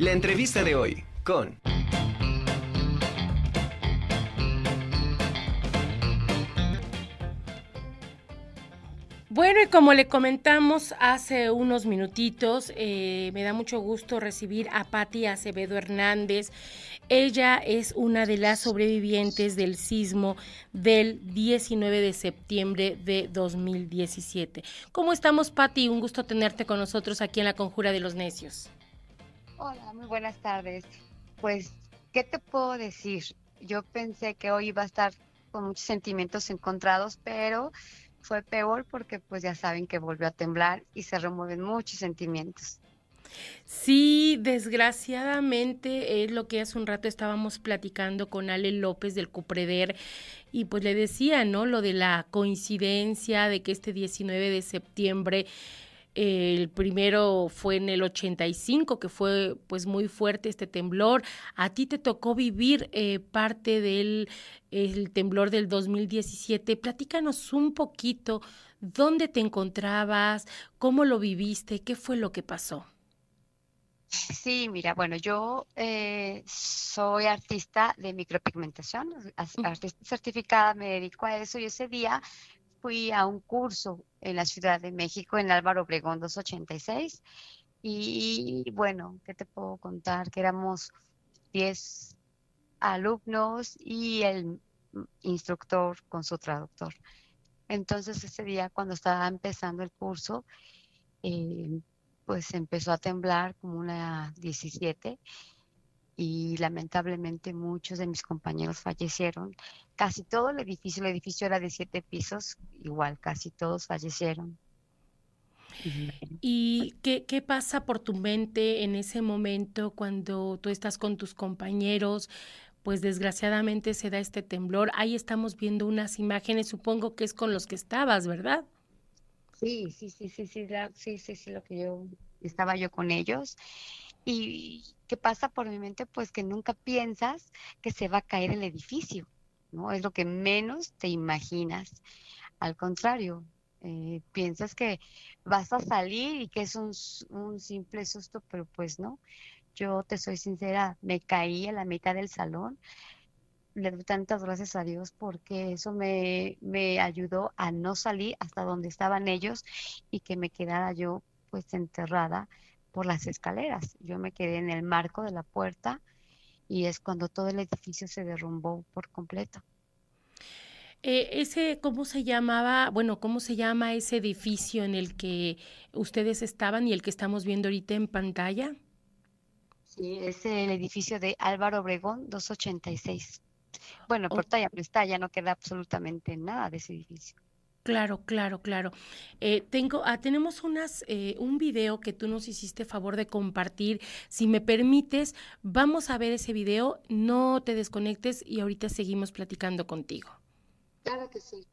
La entrevista de hoy con... Bueno, y como le comentamos hace unos minutitos, eh, me da mucho gusto recibir a Patti Acevedo Hernández. Ella es una de las sobrevivientes del sismo del 19 de septiembre de 2017. ¿Cómo estamos, Patti? Un gusto tenerte con nosotros aquí en la Conjura de los Necios. Hola, muy buenas tardes. Pues, ¿qué te puedo decir? Yo pensé que hoy iba a estar con muchos sentimientos encontrados, pero fue peor porque pues ya saben que volvió a temblar y se remueven muchos sentimientos. Sí, desgraciadamente es lo que hace un rato estábamos platicando con Ale López del Cupreder y pues le decía, ¿no? Lo de la coincidencia de que este 19 de septiembre el primero fue en el 85, que fue pues muy fuerte este temblor. A ti te tocó vivir eh, parte del el temblor del 2017. Platícanos un poquito dónde te encontrabas, cómo lo viviste, qué fue lo que pasó. Sí, mira, bueno, yo eh, soy artista de micropigmentación, artista certificada, me dedico a eso y ese día fui a un curso en la Ciudad de México, en Álvaro Obregón 286. Y bueno, ¿qué te puedo contar? Que éramos 10 alumnos y el instructor con su traductor. Entonces ese día cuando estaba empezando el curso, eh, pues empezó a temblar como una 17 y lamentablemente muchos de mis compañeros fallecieron. Casi todo el edificio, el edificio era de siete pisos, igual casi todos fallecieron. ¿Y qué, qué pasa por tu mente en ese momento cuando tú estás con tus compañeros? Pues desgraciadamente se da este temblor. Ahí estamos viendo unas imágenes, supongo que es con los que estabas, ¿verdad? Sí, sí, sí, sí, sí, sí, sí, sí, lo que yo estaba yo con ellos. Y qué pasa por mi mente, pues que nunca piensas que se va a caer el edificio, ¿no? Es lo que menos te imaginas. Al contrario, eh, piensas que vas a salir y que es un, simple susto, pero pues no. Yo te soy sincera, me caí a la mitad del salón. Le doy tantas gracias a Dios porque eso me, me ayudó a no salir hasta donde estaban ellos y que me quedara yo pues enterrada por las escaleras. Yo me quedé en el marco de la puerta y es cuando todo el edificio se derrumbó por completo. Eh, ese, ¿cómo se llamaba? Bueno, ¿cómo se llama ese edificio en el que ustedes estaban y el que estamos viendo ahorita en pantalla? Sí, es el edificio de Álvaro Obregón 286. Bueno, por talla está, ya no queda absolutamente nada de ese edificio. Claro, claro, claro. Eh, tengo, ah, tenemos unas, eh, un video que tú nos hiciste favor de compartir. Si me permites, vamos a ver ese video. No te desconectes y ahorita seguimos platicando contigo. Claro que sí.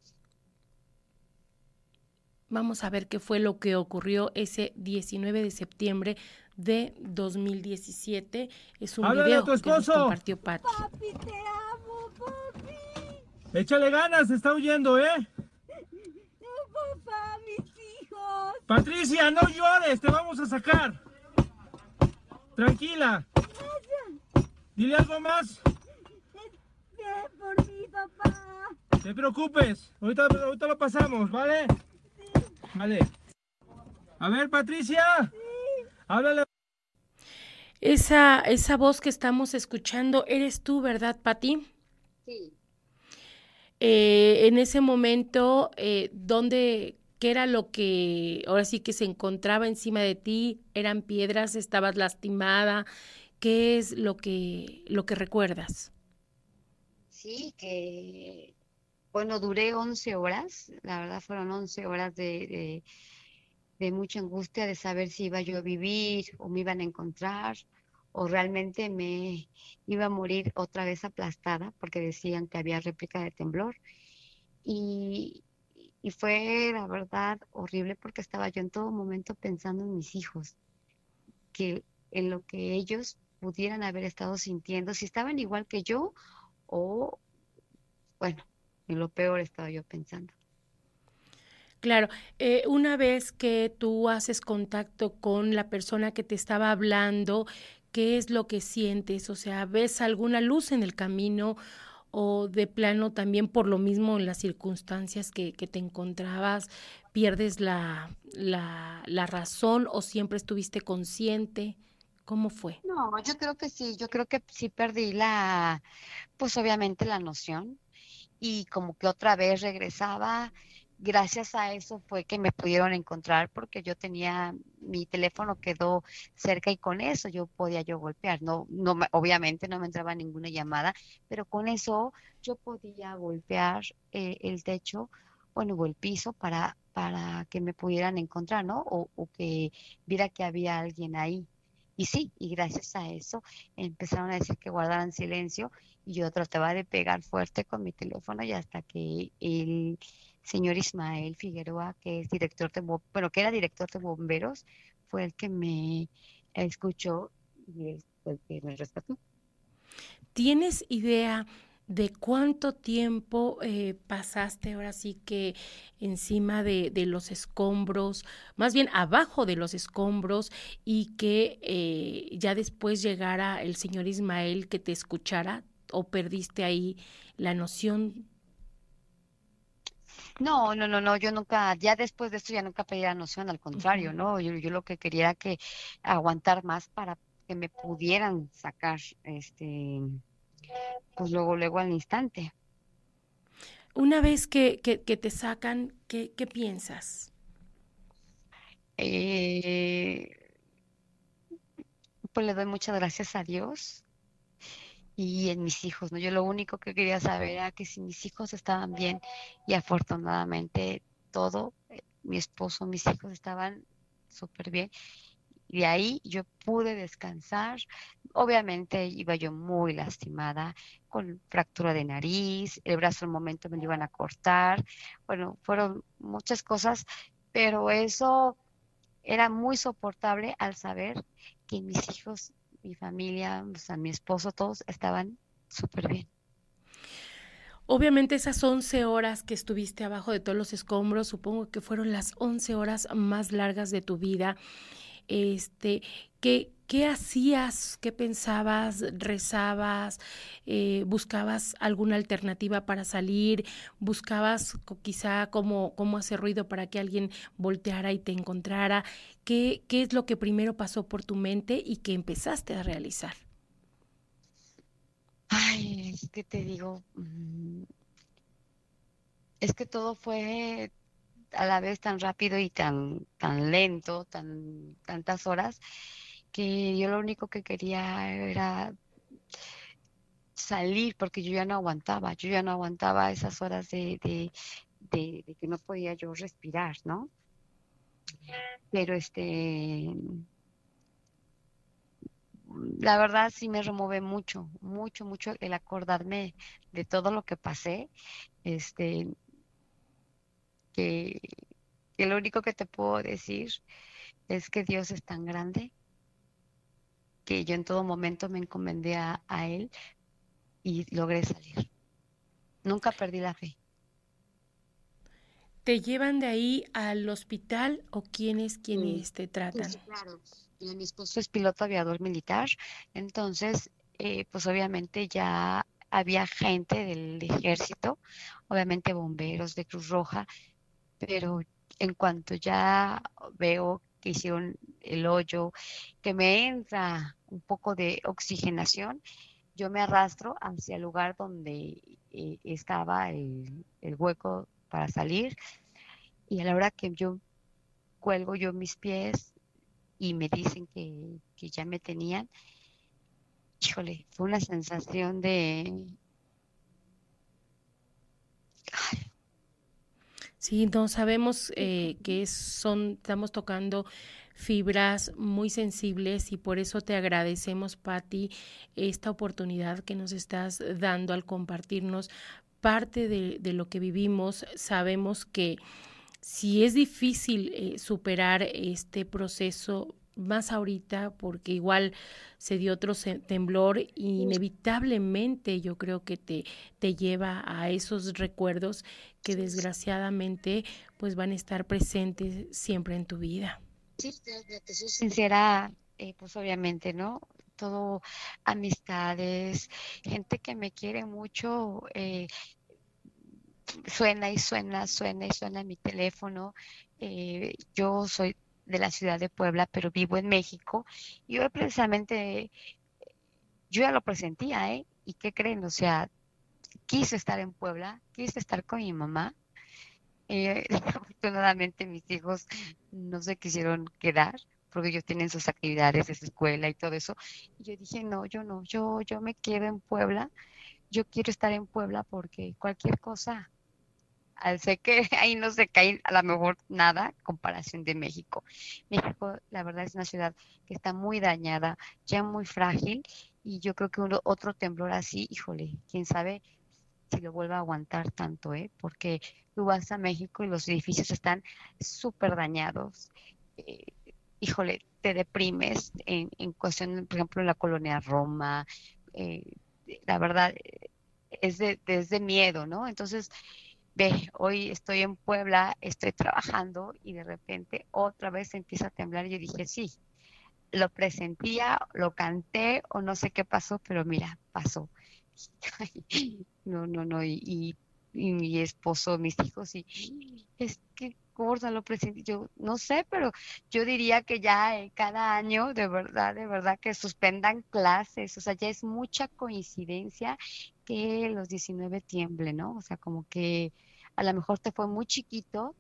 Vamos a ver qué fue lo que ocurrió ese 19 de septiembre de 2017. Es un video que nos compartió Pati. Papi, te amo, papi. Échale ganas, está huyendo, ¿eh? papá, mis hijos. Patricia, no llores, te vamos a sacar. Tranquila. Dile algo más. Ven por mí, papá. No te preocupes, ahorita, ahorita lo pasamos, ¿vale? Sí. Vale. A ver, Patricia. Sí. Háblale. Esa, esa voz que estamos escuchando, eres tú, ¿verdad, Pati? Sí. Eh, en ese momento, eh, ¿dónde, qué era lo que ahora sí que se encontraba encima de ti? ¿Eran piedras? ¿Estabas lastimada? ¿Qué es lo que, lo que recuerdas? Sí, que, bueno, duré 11 horas, la verdad fueron 11 horas de, de, mucha angustia de saber si iba yo a vivir o me iban a encontrar o realmente me iba a morir otra vez aplastada porque decían que había réplica de temblor. Y, y fue, la verdad, horrible porque estaba yo en todo momento pensando en mis hijos, que en lo que ellos pudieran haber estado sintiendo, si estaban igual que yo o, bueno, en lo peor estaba yo pensando. Claro, eh, una vez que tú haces contacto con la persona que te estaba hablando, ¿qué es lo que sientes? O sea, ¿ves alguna luz en el camino o de plano también por lo mismo en las circunstancias que, que te encontrabas, pierdes la, la, la razón o siempre estuviste consciente? ¿Cómo fue? No, yo creo que sí, yo creo que sí perdí la, pues obviamente la noción y como que otra vez regresaba. Gracias a eso fue que me pudieron encontrar porque yo tenía, mi teléfono quedó cerca y con eso yo podía yo golpear. No, no, me- obviamente no me entraba ninguna llamada, pero con eso yo podía golpear eh, el techo, bueno, o el piso para, para que me pudieran encontrar, ¿no? O, o que viera que había alguien ahí. Y sí, y gracias a eso empezaron a decir que guardaran silencio y yo trataba de pegar fuerte con mi teléfono y hasta que el señor Ismael Figueroa, que es director de, bueno, que era director de bomberos, fue el que me escuchó y fue el que me rescató. ¿Tienes idea de cuánto tiempo eh, pasaste ahora sí que encima de, de los escombros, más bien abajo de los escombros y que eh, ya después llegara el señor Ismael que te escuchara o perdiste ahí la noción? No, no, no, no, yo nunca, ya después de esto ya nunca pedí la noción, al contrario. ¿no? Yo, yo lo que quería era que aguantar más para que me pudieran sacar, este, pues luego, luego al instante. Una vez que, que, que te sacan, ¿qué, qué piensas? Eh, pues le doy muchas gracias a Dios y en mis hijos, ¿no? Yo lo único que quería saber era que si mis hijos estaban bien y afortunadamente todo, eh, mi esposo, mis hijos estaban súper bien. Y de ahí yo pude descansar. Obviamente iba yo muy lastimada, con fractura de nariz, el brazo al momento me lo iban a cortar. Bueno, fueron muchas cosas, pero eso era muy soportable al saber que mis hijos, mi familia, o sea, mi esposo, todos estaban súper bien. Obviamente esas 11 horas que estuviste abajo de todos los escombros, supongo que fueron las 11 horas más largas de tu vida. Este, ¿qué, qué hacías? ¿Qué pensabas? ¿Rezabas? Eh, ¿buscabas alguna alternativa para salir? ¿Buscabas quizá cómo, hacer ruido para que alguien volteara y te encontrara? ¿Qué, qué es lo que primero pasó por tu mente y que empezaste a realizar? Ay, es que te digo, mm, es que todo fue a la vez tan rápido y tan, tan lento, tan, tantas horas, que yo lo único que quería era salir porque yo ya no aguantaba, yo ya no aguantaba esas horas de, de, de, que no podía yo respirar, ¿no? Pero este, la verdad sí me remueve mucho, mucho, mucho el acordarme de todo lo que pasé, este, que lo único que te puedo decir es que Dios es tan grande que yo en todo momento me encomendé a, a Él y logré salir. Nunca perdí la fe. ¿Te llevan de ahí al hospital o quiénes quienes te tratan? Sí, claro. Y mi esposo es piloto aviador militar, entonces, eh, pues obviamente ya había gente del ejército, obviamente bomberos de Cruz Roja, pero en cuanto ya veo que hicieron el hoyo, que me entra un poco de oxigenación, yo me arrastro hacia el lugar donde eh, estaba el, el hueco para salir y a la hora que yo cuelgo yo mis pies y me dicen que, que ya me tenían, híjole, fue una sensación de, ay, Sí, no sabemos eh, que son, estamos tocando fibras muy sensibles y por eso te agradecemos, Patti, esta oportunidad que nos estás dando al compartirnos parte de, de lo que vivimos. Sabemos que si es difícil eh, superar este proceso, más ahorita, porque igual se dio otro temblor, inevitablemente yo creo que te, te lleva a esos recuerdos que desgraciadamente pues van a estar presentes siempre en tu vida. Sí, te, sincera, eh, pues obviamente, ¿no? todo amistades, gente que me quiere mucho. Eh, suena y suena, suena y suena mi teléfono. Eh, yo soy de la ciudad de Puebla, pero vivo en México. Y hoy precisamente, yo ya lo presentía, ¿eh? ¿Y qué creen? O sea, quise estar en Puebla, quise estar con mi mamá. Eh, afortunadamente mis hijos no se quisieron quedar porque ellos tienen sus actividades de su escuela y todo eso. Y yo dije, no, yo no, yo, yo me quedo en Puebla, yo quiero estar en Puebla porque cualquier cosa, sé que ahí no se cae a lo mejor nada comparación de México. México, la verdad, es una ciudad que está muy dañada, ya muy frágil, y yo creo que uno, otro temblor así, híjole, quién sabe si lo vuelva a aguantar tanto, ¿eh? Porque tú vas a México y los edificios están súper dañados. Eh, híjole, te deprimes en, en, cuestión, por ejemplo, en la colonia Roma. Eh, la verdad, es de, es de miedo, ¿no? Entonces, ve, hoy estoy en Puebla, estoy trabajando y de repente otra vez empieza a temblar y yo dije, sí, lo presentía, lo canté o no sé qué pasó, pero mira, pasó. No, no, no, y, mi esposo, mis hijos, y es que gorda lo presenté, yo no sé, pero yo diría que ya eh, cada año, de verdad, de verdad, que suspendan clases, o sea, ya es mucha coincidencia que los 19 tiemble, ¿no? O sea, como que a lo mejor te fue muy chiquito,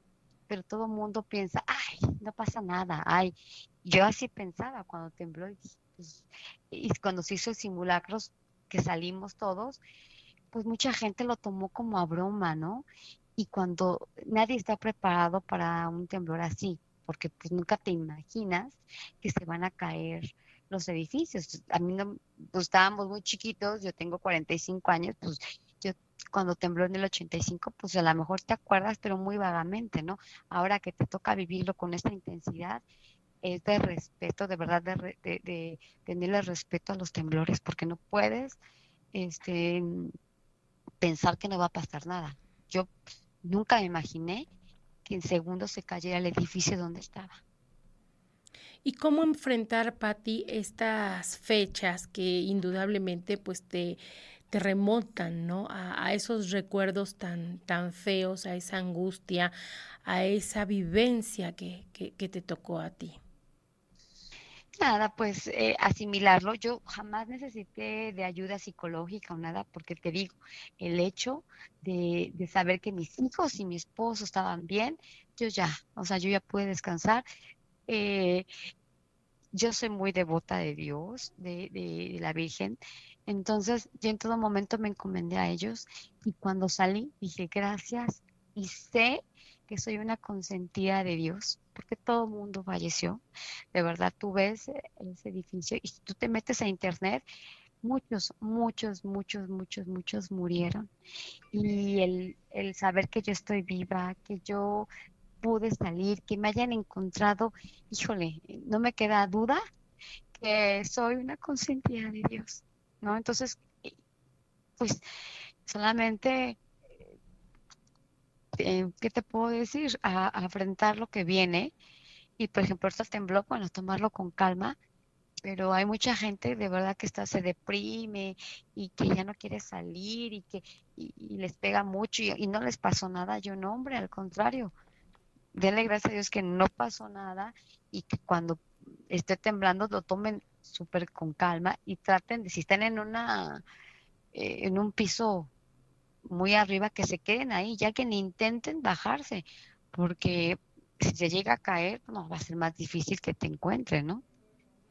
pero todo el mundo piensa, ay, no pasa nada, ay, yo así pensaba cuando tembló y, pues, y cuando se hizo simulacros que salimos todos, pues mucha gente lo tomó como a broma, ¿no? Y cuando nadie está preparado para un temblor así, porque pues nunca te imaginas que se van a caer los edificios. A mí no, pues estábamos muy chiquitos, yo tengo 45 años, pues yo cuando tembló en el 85, pues a lo mejor te acuerdas, pero muy vagamente, ¿no? Ahora que te toca vivirlo con esta intensidad, es de respeto, de verdad, de, tenerle respeto a los temblores, porque no puedes este, pensar que no va a pasar nada. Yo nunca me imaginé que en segundos se cayera el edificio donde estaba. ¿Y cómo enfrentar, Patti, estas fechas que indudablemente pues te, te remontan, ¿no? A, esos recuerdos tan, tan feos, a esa angustia, a esa vivencia que, que te tocó a ti. Nada, pues eh, asimilarlo. Yo jamás necesité de ayuda psicológica o nada, porque te digo, el hecho de, saber que mis hijos y mi esposo estaban bien, yo ya, o sea, yo ya pude descansar. Eh, yo soy muy devota de Dios, de, de, la Virgen, entonces yo en todo momento me encomendé a ellos y cuando salí dije gracias y sé que soy una consentida de Dios, porque todo el mundo falleció. De verdad, tú ves ese edificio y tú te metes a internet, muchos, muchos, muchos, muchos, muchos murieron. Y el, el saber que yo estoy viva, que yo pude salir, que me hayan encontrado, híjole, no me queda duda que soy una consentida de Dios, ¿no? Entonces, pues solamente eh, ¿qué te puedo decir? A, lo que viene. Y por ejemplo, ahorita tembló, bueno, tomarlo con calma, pero hay mucha gente de verdad que está, se deprime y que ya no quiere salir y que y, les pega mucho y, y, no les pasó nada. Yo no, hombre, al contrario. Denle gracias a Dios que no pasó nada y que cuando esté temblando lo tomen súper con calma y traten de, si están en una, eh, en un piso muy arriba que se queden ahí, ya que ni intenten bajarse, porque si se llega a caer, no, va a ser más difícil que te encuentren, ¿no?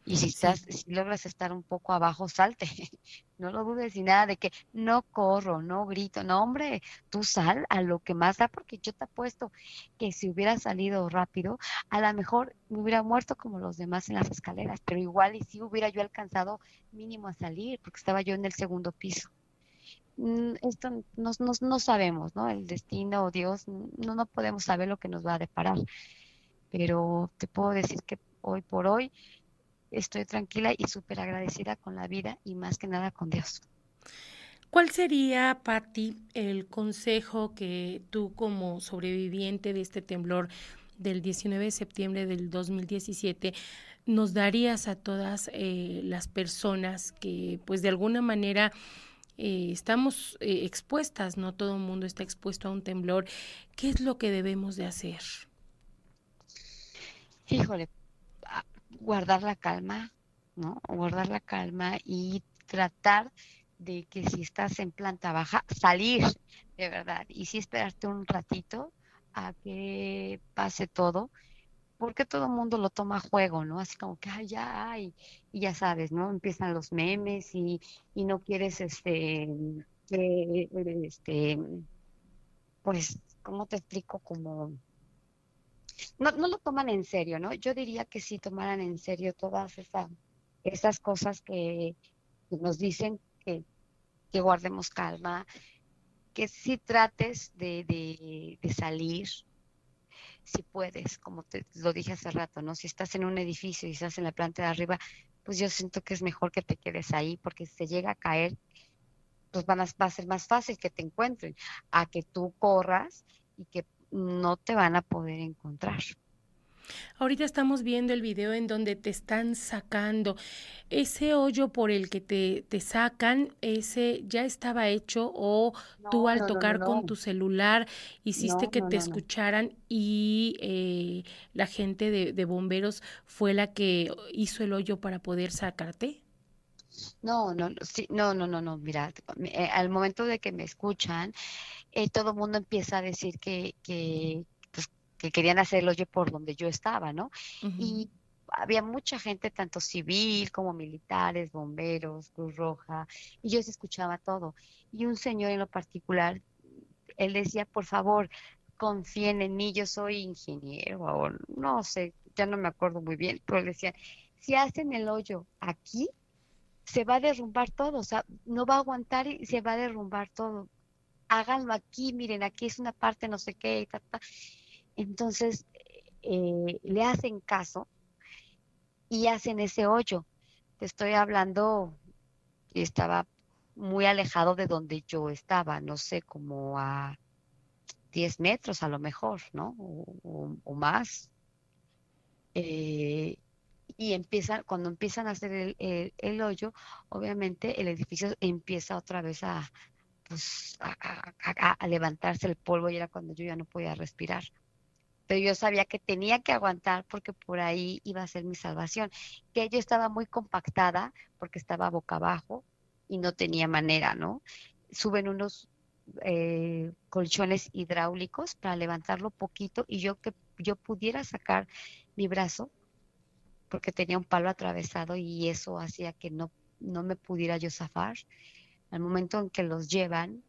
Y si estás, si logras estar un poco abajo, salte. No lo dudes ni nada de que no corro, no grito. No, hombre, tú sal a lo que más da, porque yo te apuesto que si hubiera salido rápido, a lo mejor me hubiera muerto como los demás en las escaleras, pero igual y si hubiera yo alcanzado mínimo a salir, porque estaba yo en el segundo piso. Mm, esto no, sabemos, ¿no? El destino o Dios, no, no podemos saber lo que nos va a deparar. Pero te puedo decir que hoy por hoy estoy tranquila y súper agradecida con la vida y más que nada con Dios. ¿Cuál sería, Patti, el consejo que tú como sobreviviente de este temblor del 19 de septiembre del 2017 nos darías a todas eh, las personas que pues de alguna manera eh, estamos eh, expuestas, no todo el mundo está expuesto a un temblor. ¿Qué es lo que debemos de hacer? Híjole, guardar la calma, ¿no? Guardar la calma y tratar de que si estás en planta baja, salir de verdad y sí esperarte un ratito a que pase todo, porque todo el mundo lo toma a juego, ¿no? Así como que, ay, ya, ay, y ya sabes, ¿no? Empiezan los memes y, y no quieres, este, este, pues, ¿cómo te explico? Como, no, no lo toman en serio, ¿no? Yo diría que sí tomaran en serio todas esas, esas cosas que, nos dicen que, que guardemos calma, que sí trates de, de, salir, si puedes, como te lo dije hace rato, ¿no? Si estás en un edificio y estás en la planta de arriba, pues yo siento que es mejor que te quedes ahí, porque si se llega a caer, pues van a, va a ser más fácil que te encuentren, a que tú corras y que no te van a poder encontrar. Ahorita estamos viendo el video en donde te están sacando. Ese hoyo por el que te, te sacan, ese ya estaba hecho o No, tú al no, no, no, tocar con tu celular hiciste que te escucharan y eh, la gente de, de bomberos fue la que hizo el hoyo para poder sacarte. No, no, no, sí, no, no, no, no, mira, eh, al momento de que me escuchan, eh, todo el mundo empieza a decir que, que, que querían hacer el hoyo por donde yo estaba, ¿no? Y había mucha gente, tanto civil como militares, bomberos, Cruz Roja, y yo se escuchaba todo. Y un señor en lo particular, él decía, por favor, confíen en mí, yo soy ingeniero, o no sé, ya no me acuerdo muy bien, pero él decía, si hacen el hoyo aquí, se va a derrumbar todo, o sea, no va a aguantar y se va a derrumbar todo. Háganlo aquí, miren, aquí es una parte no sé qué, y ta, ta. Entonces, eh, le hacen caso y hacen ese hoyo. Te estoy hablando, y estaba muy alejado de donde yo estaba, no sé, como a 10 metros a lo mejor, ¿no? O, más. Eh, y empiezan, cuando empiezan a hacer el, el- hoyo, obviamente el edificio empieza otra vez a, pues, a levantarse el polvo y era cuando yo ya no podía respirar. Pero yo sabía que tenía que aguantar porque por ahí iba a ser mi salvación. Que yo estaba muy compactada porque estaba boca abajo y no tenía manera, ¿no? Suben unos eh, colchones hidráulicos para levantarlo poquito y yo que yo pudiera sacar mi brazo porque tenía un palo atravesado y eso hacía que no, no me pudiera yo zafar. Al momento en que los llevan,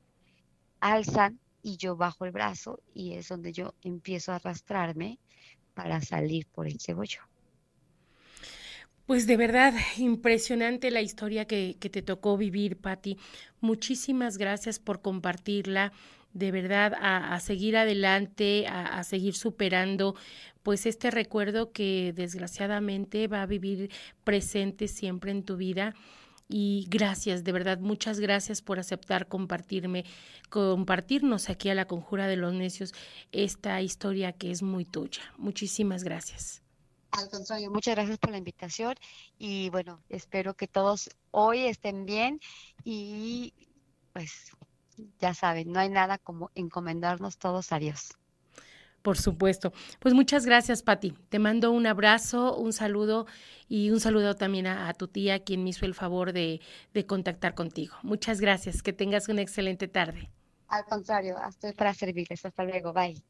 alzan y yo bajo el brazo y es donde yo empiezo a arrastrarme para salir por ese hoyo. Pues de verdad, impresionante la historia que, que te tocó vivir, Patti. Muchísimas gracias por compartirla. De verdad, a, a seguir adelante, a, a seguir superando, pues este recuerdo que desgraciadamente va a vivir presente siempre en tu vida. Y gracias, de verdad, muchas gracias por aceptar compartirme, compartirnos aquí a la Conjura de los Necios esta historia que es muy tuya. Muchísimas gracias. Al contrario, muchas gracias por la invitación y bueno, espero que todos hoy estén bien y pues ya saben, no hay nada como encomendarnos todos a Dios. Por supuesto. Pues muchas gracias, Pati. Te mando un abrazo, un saludo y un saludo también a, a tu tía, quien me hizo el favor de, de, contactar contigo. Muchas gracias. Que tengas una excelente tarde. Al contrario, estoy para servirles. Hasta luego. Bye.